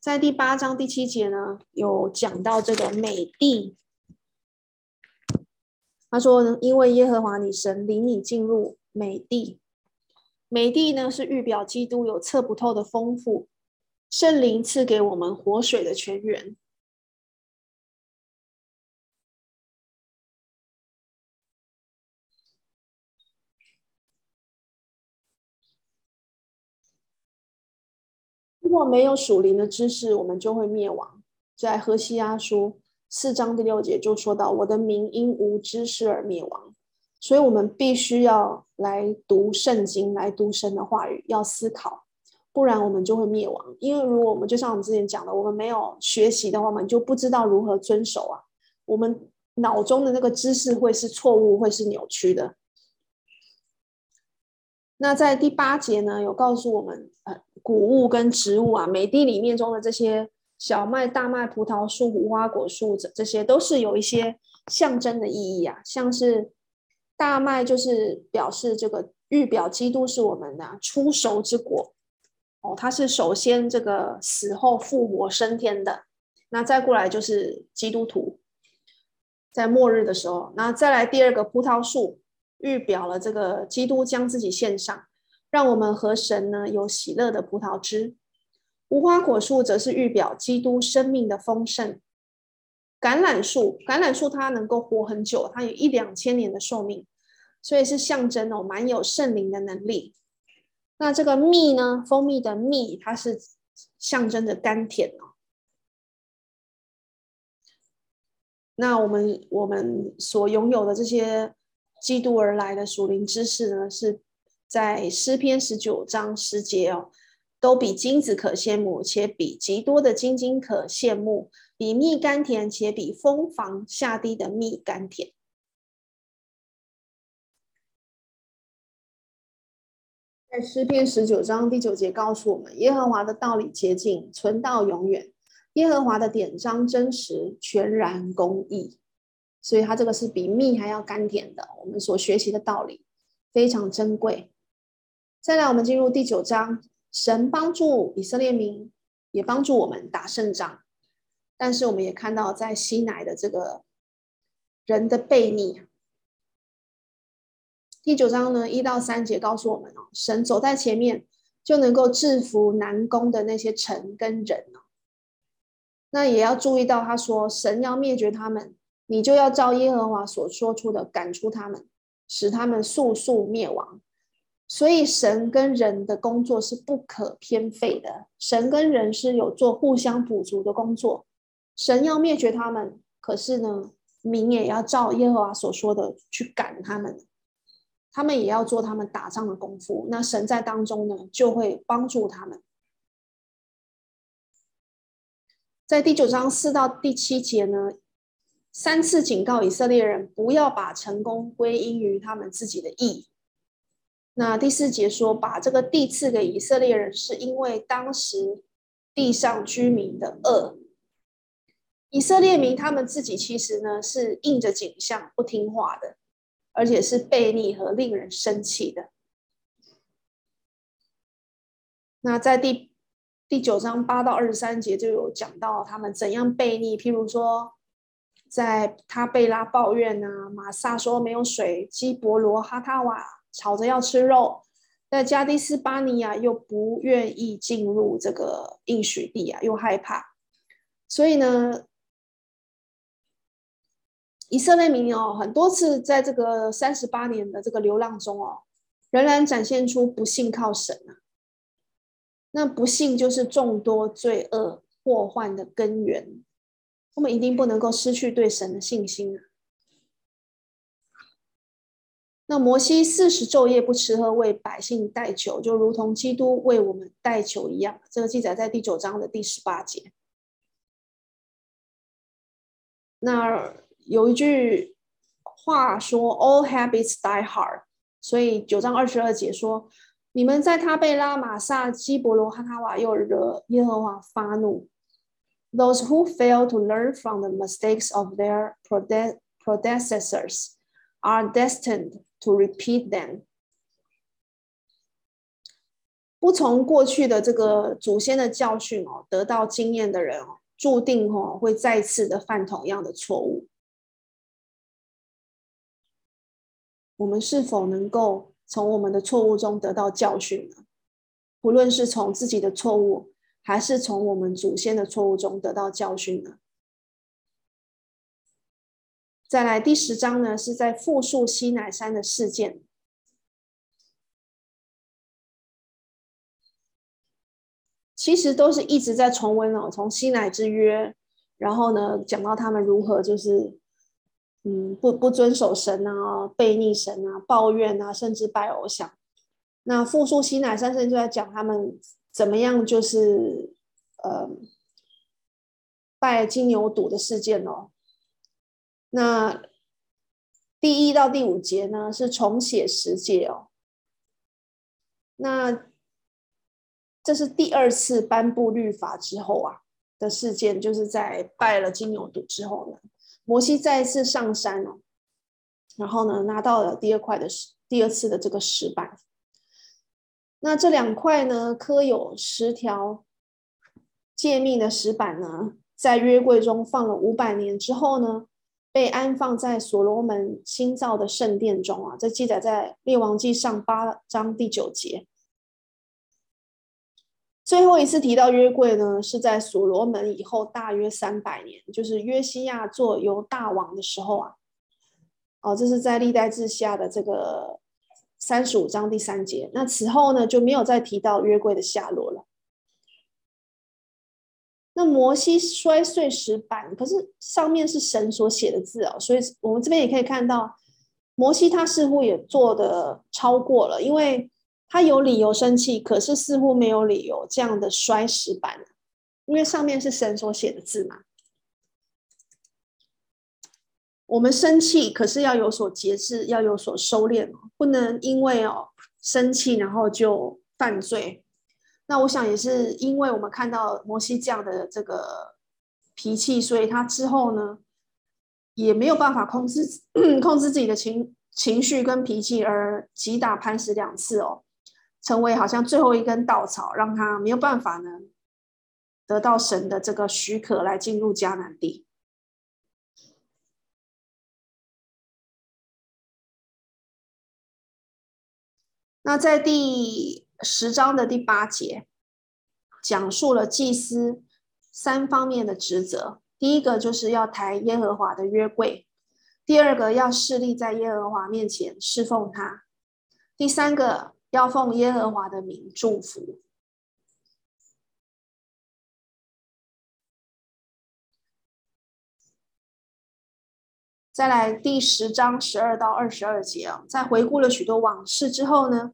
在第八章第七节呢，有讲到这个美地。他说：“因为耶和华你神领你进入美地，美地呢是预表基督有测不透的丰富，圣灵赐给我们活水的泉源。”如果没有属灵的知识，我们就会灭亡。在何西阿书四章第六节就说到：“我的民因无知识而灭亡。”所以，我们必须要来读圣经，来读神的话语，要思考，不然我们就会灭亡。因为如果我们就像我们之前讲的，我们没有学习的话，我们就不知道如何遵守啊。我们脑中的那个知识会是错误，会是扭曲的。那在第八节呢，有告诉我们，呃，谷物跟植物啊，美地里面中的这些小麦、大麦、葡萄树、无花果树，这这些都是有一些象征的意义啊。像是大麦，就是表示这个预表基督是我们的初熟之果哦，它是首先这个死后复活升天的。那再过来就是基督徒，在末日的时候，那再来第二个葡萄树。预表了这个基督将自己献上，让我们和神呢有喜乐的葡萄汁。无花果树则是预表基督生命的丰盛。橄榄树，橄榄树它能够活很久，它有一两千年的寿命，所以是象征哦，蛮有圣灵的能力。那这个蜜呢，蜂蜜的蜜，它是象征着甘甜哦。那我们我们所拥有的这些。基督而来的属灵知识呢，是在诗篇十九章十节哦，都比金子可羡慕，且比极多的金金可羡慕，比蜜甘甜，且比蜂房下滴的蜜甘甜。在诗篇十九章第九节告诉我们，耶和华的道理洁净，存到永远；耶和华的典章真实，全然公义。所以它这个是比蜜还要甘甜的，我们所学习的道理非常珍贵。再来，我们进入第九章，神帮助以色列民，也帮助我们打胜仗。但是我们也看到，在西乃的这个人的悖逆。第九章呢，一到三节告诉我们哦，神走在前面，就能够制服南宫的那些臣跟人哦。那也要注意到，他说神要灭绝他们，你就要照耶和华所说出的赶出他们，使他们速速灭亡。所以神跟人的工作是不可偏废的，神跟人是有做互相补足的工作。神要灭绝他们，可是呢，民也要照耶和华所说的去赶他们，他们也要做他们打仗的功夫。那神在当中呢，就会帮助他们。在第九章四到第七节呢，三次警告以色列人不要把成功归因于他们自己的义。那第四节说，把这个地赐给以色列人，是因为当时地上居民的恶。以色列民他们自己其实呢是应着景象不听话的，而且是悖逆和令人生气的。那在第第九章八到二十三节就有讲到他们怎样悖逆，譬如说，在他贝拉抱怨啊，玛撒说没有水，基伯罗哈他瓦。吵着要吃肉，但加低斯巴尼亚又不愿意进入这个应许地啊，又害怕，所以呢，以色列民哦，很多次在这个三十八年的这个流浪中哦，仍然展现出不信靠神啊。那不信就是众多罪恶祸患的根源，我们一定不能够失去对神的信心啊。那摩西四十昼夜不吃喝，为百姓代求，就如同基督为我们代求一样。这个记载在第九章的第十八节。那有一句话说：“All habits die hard。”所以九章二十二节说：“你们在他贝拉、玛萨、基伯罗、哈他瓦，又惹耶和华发怒。”Those who fail to learn from the mistakes of their predecessors are destined To repeat them，不从过去的这个祖先的教训哦，得到经验的人哦，注定哦会再次的犯同样的错误。我们是否能够从我们的错误中得到教训呢？不论是从自己的错误，还是从我们祖先的错误中得到教训呢？再来第十章呢，是在复述西乃山的事件，其实都是一直在重温哦，从西乃之约，然后呢，讲到他们如何就是，嗯，不不遵守神啊，悖逆神啊，抱怨啊，甚至拜偶像。那复述西乃山甚至就在讲他们怎么样，就是呃，拜金牛犊的事件哦。那第一到第五节呢，是重写十诫哦。那这是第二次颁布律法之后啊的事件，就是在拜了金牛犊之后呢，摩西再一次上山哦，然后呢拿到了第二块的石，第二次的这个石板。那这两块呢，刻有十条诫命的石板呢，在约柜中放了五百年之后呢，被安放在所罗门新造的圣殿中啊，这记载在列王记上八章第九节。最后一次提到约柜呢，是在所罗门以后大约三百年，就是约西亚做犹大王的时候啊。哦，这是在历代志下的这个三十五章第三节。那此后呢，就没有再提到约柜的下落了。那摩西摔碎石板，可是上面是神所写的字哦，所以我们这边也可以看到，摩西他似乎也做的超过了，因为他有理由生气，可是似乎没有理由这样的摔石板，因为上面是神所写的字嘛。我们生气，可是要有所节制，要有所收敛，不能因为哦生气然后就犯罪。那我想也是，因为我们看到摩西这样的这个脾气，所以他之后呢，也没有办法控制 (clears throat) 控制自己的情情绪跟脾气，而击打磐石两次哦，成为好像最后一根稻草，让他没有办法呢得到神的这个许可来进入迦南地。那在第。十章的第八节，讲述了祭司三方面的职责。第一个就是要抬耶和华的约柜，第二个要侍立在耶和华面前侍奉他，第三个要奉耶和华的名祝福。再来第十章十二到二十二节啊，在回顾了许多往事之后呢，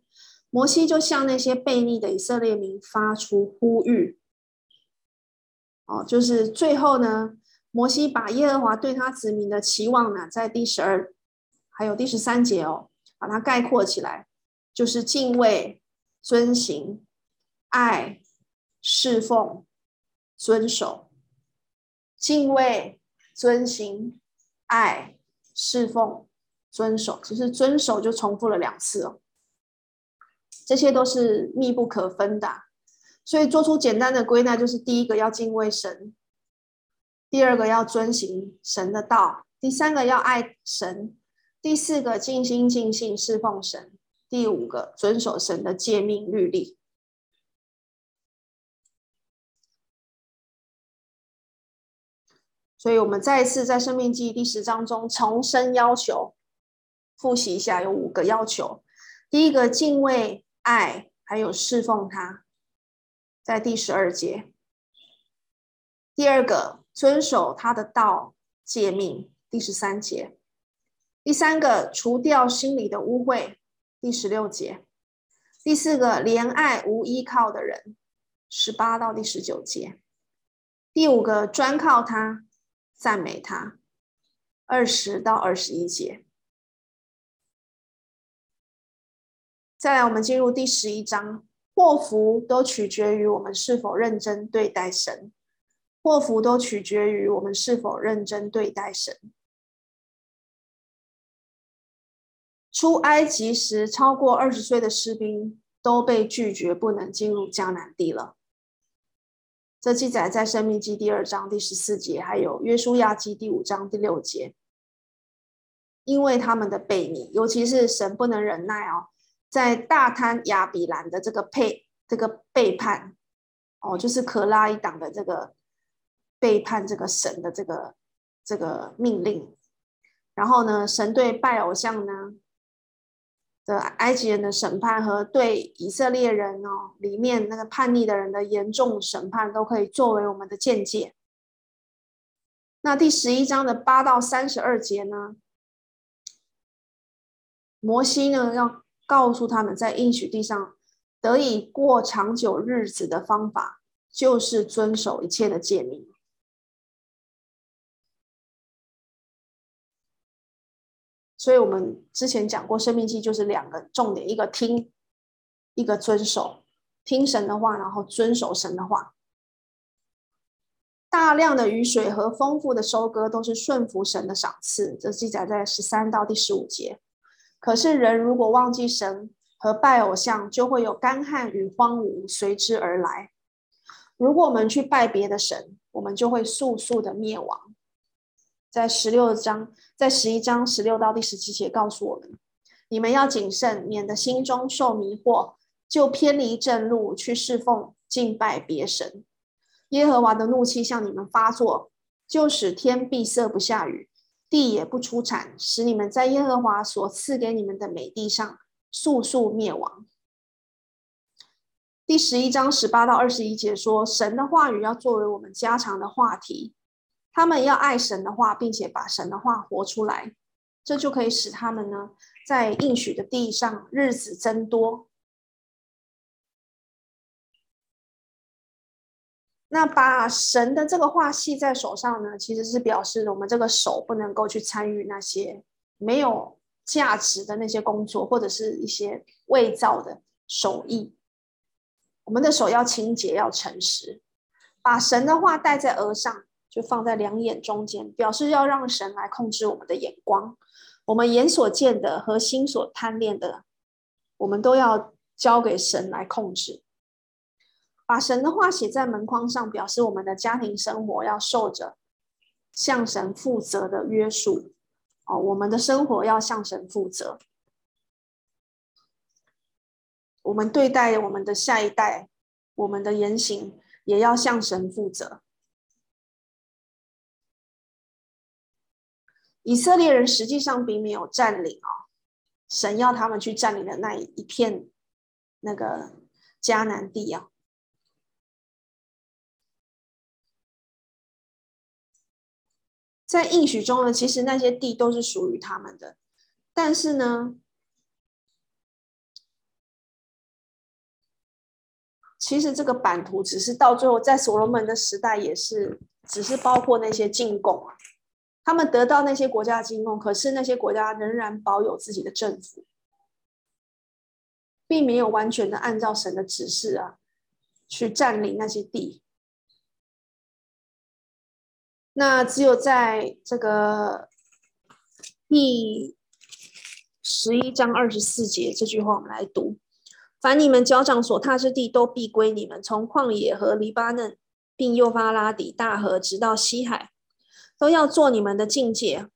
摩西就向那些悖逆的以色列民发出呼吁。哦，就是最后呢，摩西把耶和华对他子民的期望呢，在第十二还有第十三节哦，把它概括起来，就是敬畏、遵行、爱、侍奉、遵守。敬畏、遵行。爱、侍奉、遵守，其实遵守就重复了两次哦。这些都是密不可分的，所以做出简单的归纳，就是第一个要敬畏神，第二个要遵行神的道，第三个要爱神，第四个尽心尽性侍奉神，第五个遵守神的诫命律例。所以，我们再一次在《生命记》第十章中重申要求，复习一下，有五个要求。第一个，敬畏、爱，还有侍奉他，在第十二节。第二个，遵守他的道、诫命，第十三节。第三个，除掉心里的污秽，第十六节。第四个，怜爱无依靠的人，十八到第十九节。第五个，专靠他。赞美他，二十到二十一节。再来，我们进入第十一章，祸福都取决于我们是否认真对待神。祸福都取决于我们是否认真对待神。出埃及时，超过二十岁的士兵都被拒绝，不能进入迦南地了。这记载在《生命记》第二章第十四节，还有《约书亚记》第五章第六节。因为他们的悖逆，尤其是神不能忍耐哦，在大坍亚比兰的这个背这个背叛哦，就是可拉一党的这个背叛这个神的这个这个命令。然后呢，神对拜偶像呢，的埃及人的审判和对以色列人哦，里面那个叛逆的人的严重审判，都可以作为我们的见解。那第十一章的八到三十二节呢，摩西呢要告诉他们，在应许地上得以过长久日子的方法，就是遵守一切的诫命。所以，我们之前讲过，生命记就是两个重点：一个听，一个遵守。听神的话，然后遵守神的话。大量的雨水和丰富的收割都是顺服神的赏赐，这记载在十三到第十五节。可是，人如果忘记神和拜偶像，就会有干旱与荒芜随之而来。如果我们去拜别的神，我们就会速速的灭亡。在十六章，在十一章十六到第十七节告诉我们：你们要谨慎，免得心中受迷惑，就偏离正路去侍奉敬拜别神。耶和华的怒气向你们发作，就使天闭塞不下雨，地也不出产，使你们在耶和华所赐给你们的美地上速速灭亡。第十一章十八到二十一节说，神的话语要作为我们家常的话题。他们要爱神的话，并且把神的话活出来，这就可以使他们呢，在应许的地上日子增多。那把神的这个话系在手上呢，其实是表示我们这个手不能够去参与那些没有价值的那些工作，或者是一些伪造的手艺。我们的手要清洁，要诚实，把神的话戴在额上。就放在两眼中间，表示要让神来控制我们的眼光，我们眼所见的和心所贪恋的，我们都要交给神来控制。把神的话写在门框上，表示我们的家庭生活要受着向神负责的约束。哦，我们的生活要向神负责。我们对待我们的下一代，我们的言行也要向神负责。以色列人实际上并没有占领哦，神要他们去占领的那一片那个迦南地啊。在应许中呢，其实那些地都是属于他们的，但是呢，其实这个版图只是到最后，在所罗门的时代也是，只是包括那些进贡啊，他们得到那些国家的进贡，可是那些国家仍然保有自己的政府，并没有完全的按照神的指示啊，去占领那些地。那只有在这个第十一章二十四节这句话，我们来读：凡你们脚掌所踏之地，都必归你们。从旷野和黎巴嫩，并幼发拉底大河，直到西海，都要做你们的境界。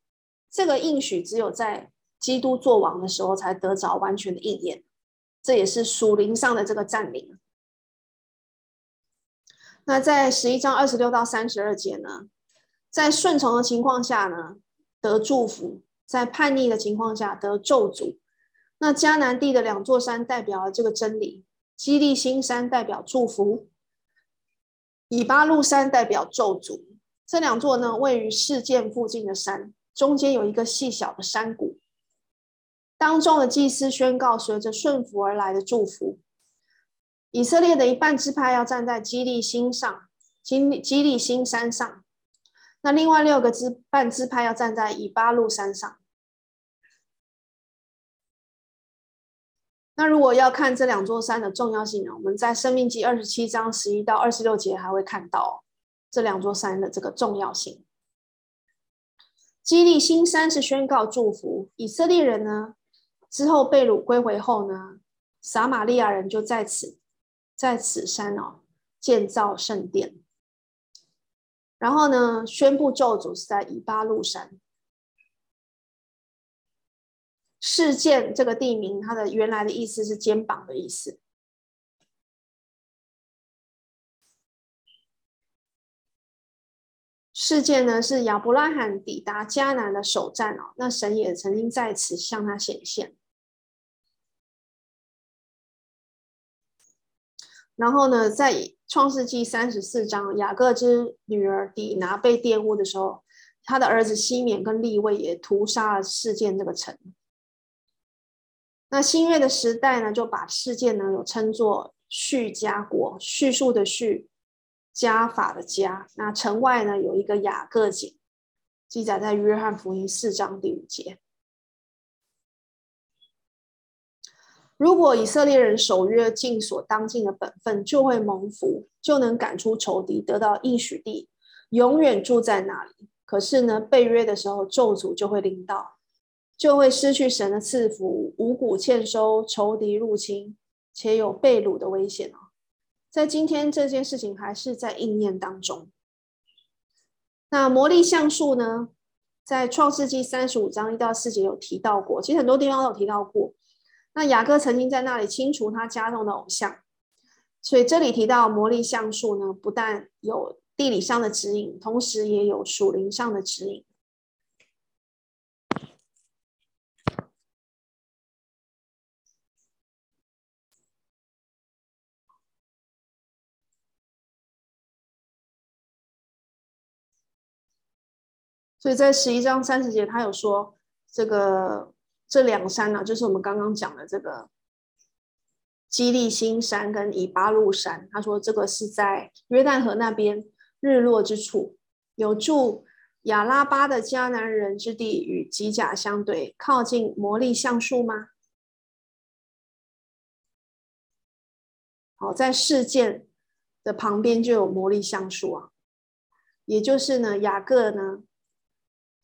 这个应许只有在基督作王的时候，才得着完全的应验。这也是属灵上的这个占领。那在十一章二十六到三十二节呢？在顺从的情况下呢，得祝福；在叛逆的情况下得咒诅。那迦南地的两座山代表了这个真理，基利心山代表祝福，以巴路山代表咒诅。这两座呢，位于事件附近的山，中间有一个细小的山谷，当中的祭司宣告，随着顺服而来的祝福。以色列的一半支派要站在基利心上，基基利心山上。那另外六个支半支派要站在以巴路山上。那如果要看这两座山的重要性呢？我们在《生命记》二十七章十一到二十六节还会看到这两座山的这个重要性。基利新山是宣告祝福，以色列人呢，之后被掳归回后呢，撒玛利亚人就在此在此山哦建造圣殿。然后呢，宣布咒诅是在以巴路山。事件这个地名，它的原来的意思是肩膀的意思。事件呢是亚伯拉罕抵达迦南的首站哦，那神也曾经在此向他显现。然后呢，在创世纪三十四章，雅各之女儿底拿被玷污的时候，他的儿子西缅跟利未也屠杀了示剑这个城。那新约的时代呢，就把示剑呢有称作叙加国，叙述的叙，加法的加。那城外呢有一个雅各井，记载在约翰福音四章第五节。如果以色列人守约尽所当尽的本分，就会蒙福，就能赶出仇敌，得到应许地，永远住在那里。可是呢，背约的时候，咒诅就会临到，就会失去神的赐福，五谷欠收，仇敌入侵，且有被掳的危险哦。在今天这件事情还是在应验当中。那魔力橡树呢，在创世纪三十五章一到四节有提到过，其实很多地方都有提到过。那雅各曾经在那里清除他家中的偶像，所以这里提到魔力橡树呢，不但有地理上的指引，同时也有属灵上的指引。所以在十一章三十节，他有说这个。这两山呢、就是我们刚刚讲的这个基利心山跟以巴路山。他说这个是在约旦河那边日落之处，有住亚拉巴的迦南人之地，与吉甲相对，靠近魔力橡树吗？好，在事件的旁边就有魔力橡树啊，也就是呢，雅各呢。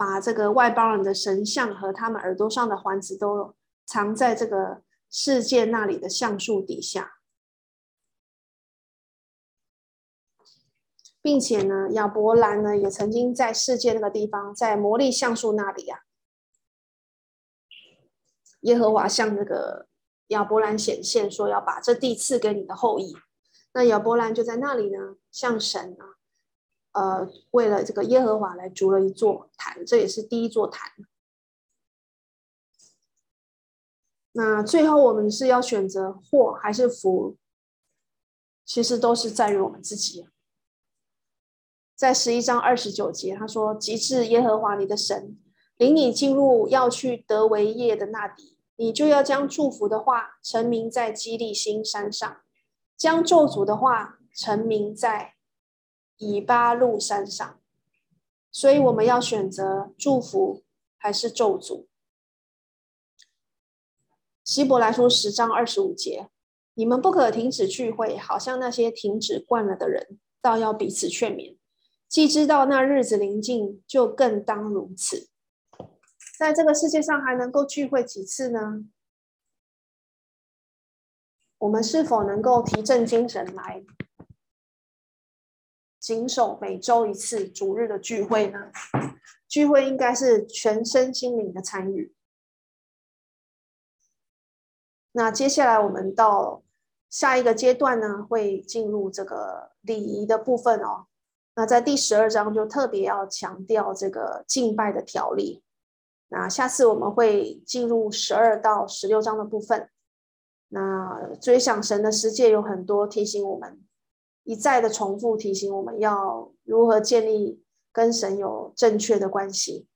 把这个外邦人的神像和他们耳朵上的环子都藏在这个世界那里的橡树底下，并且呢，亚伯兰呢也曾经在世界那个地方，在魔力橡树那里呀、啊，耶和华向那个亚伯兰显现，说要把这地赐给你的后裔。那亚伯兰就在那里呢，向神啊，呃，为了这个耶和华来筑了一座坛，这也是第一座坛。那最后我们是要选择祸还是福？其实都是在于我们自己。在十一章二十九节，他说：“及至耶和华你的神领你进入要去得为业的那地，你就要将祝福的话陈明在基利心山上，将咒诅的话陈明在以巴路山上。所以我们要选择祝福还是咒诅？”希伯来书十章二十五节：“你们不可停止聚会，好像那些停止惯了的人，倒要彼此劝勉。”既知道那日子临近，就更当如此。在这个世界上还能够聚会几次呢？我们是否能够提振精神来谨守每周一次主日的聚会呢？聚会应该是全身心灵的参与。那接下来我们到下一个阶段呢，会进入这个礼仪的部分哦。那在第十二章就特别要强调这个敬拜的条例。那下次我们会进入十二到十六章的部分。那追想神的世界有很多提醒我们，一再的重复提醒我们要如何建立跟神有正确的关系。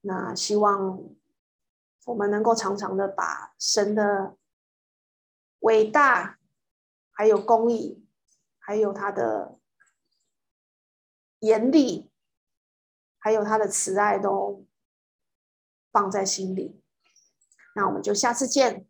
那希望我们能够常常的把神的伟大，还有公义，还有他的。严厉，还有他的慈爱都放在心里。那我们就下次见。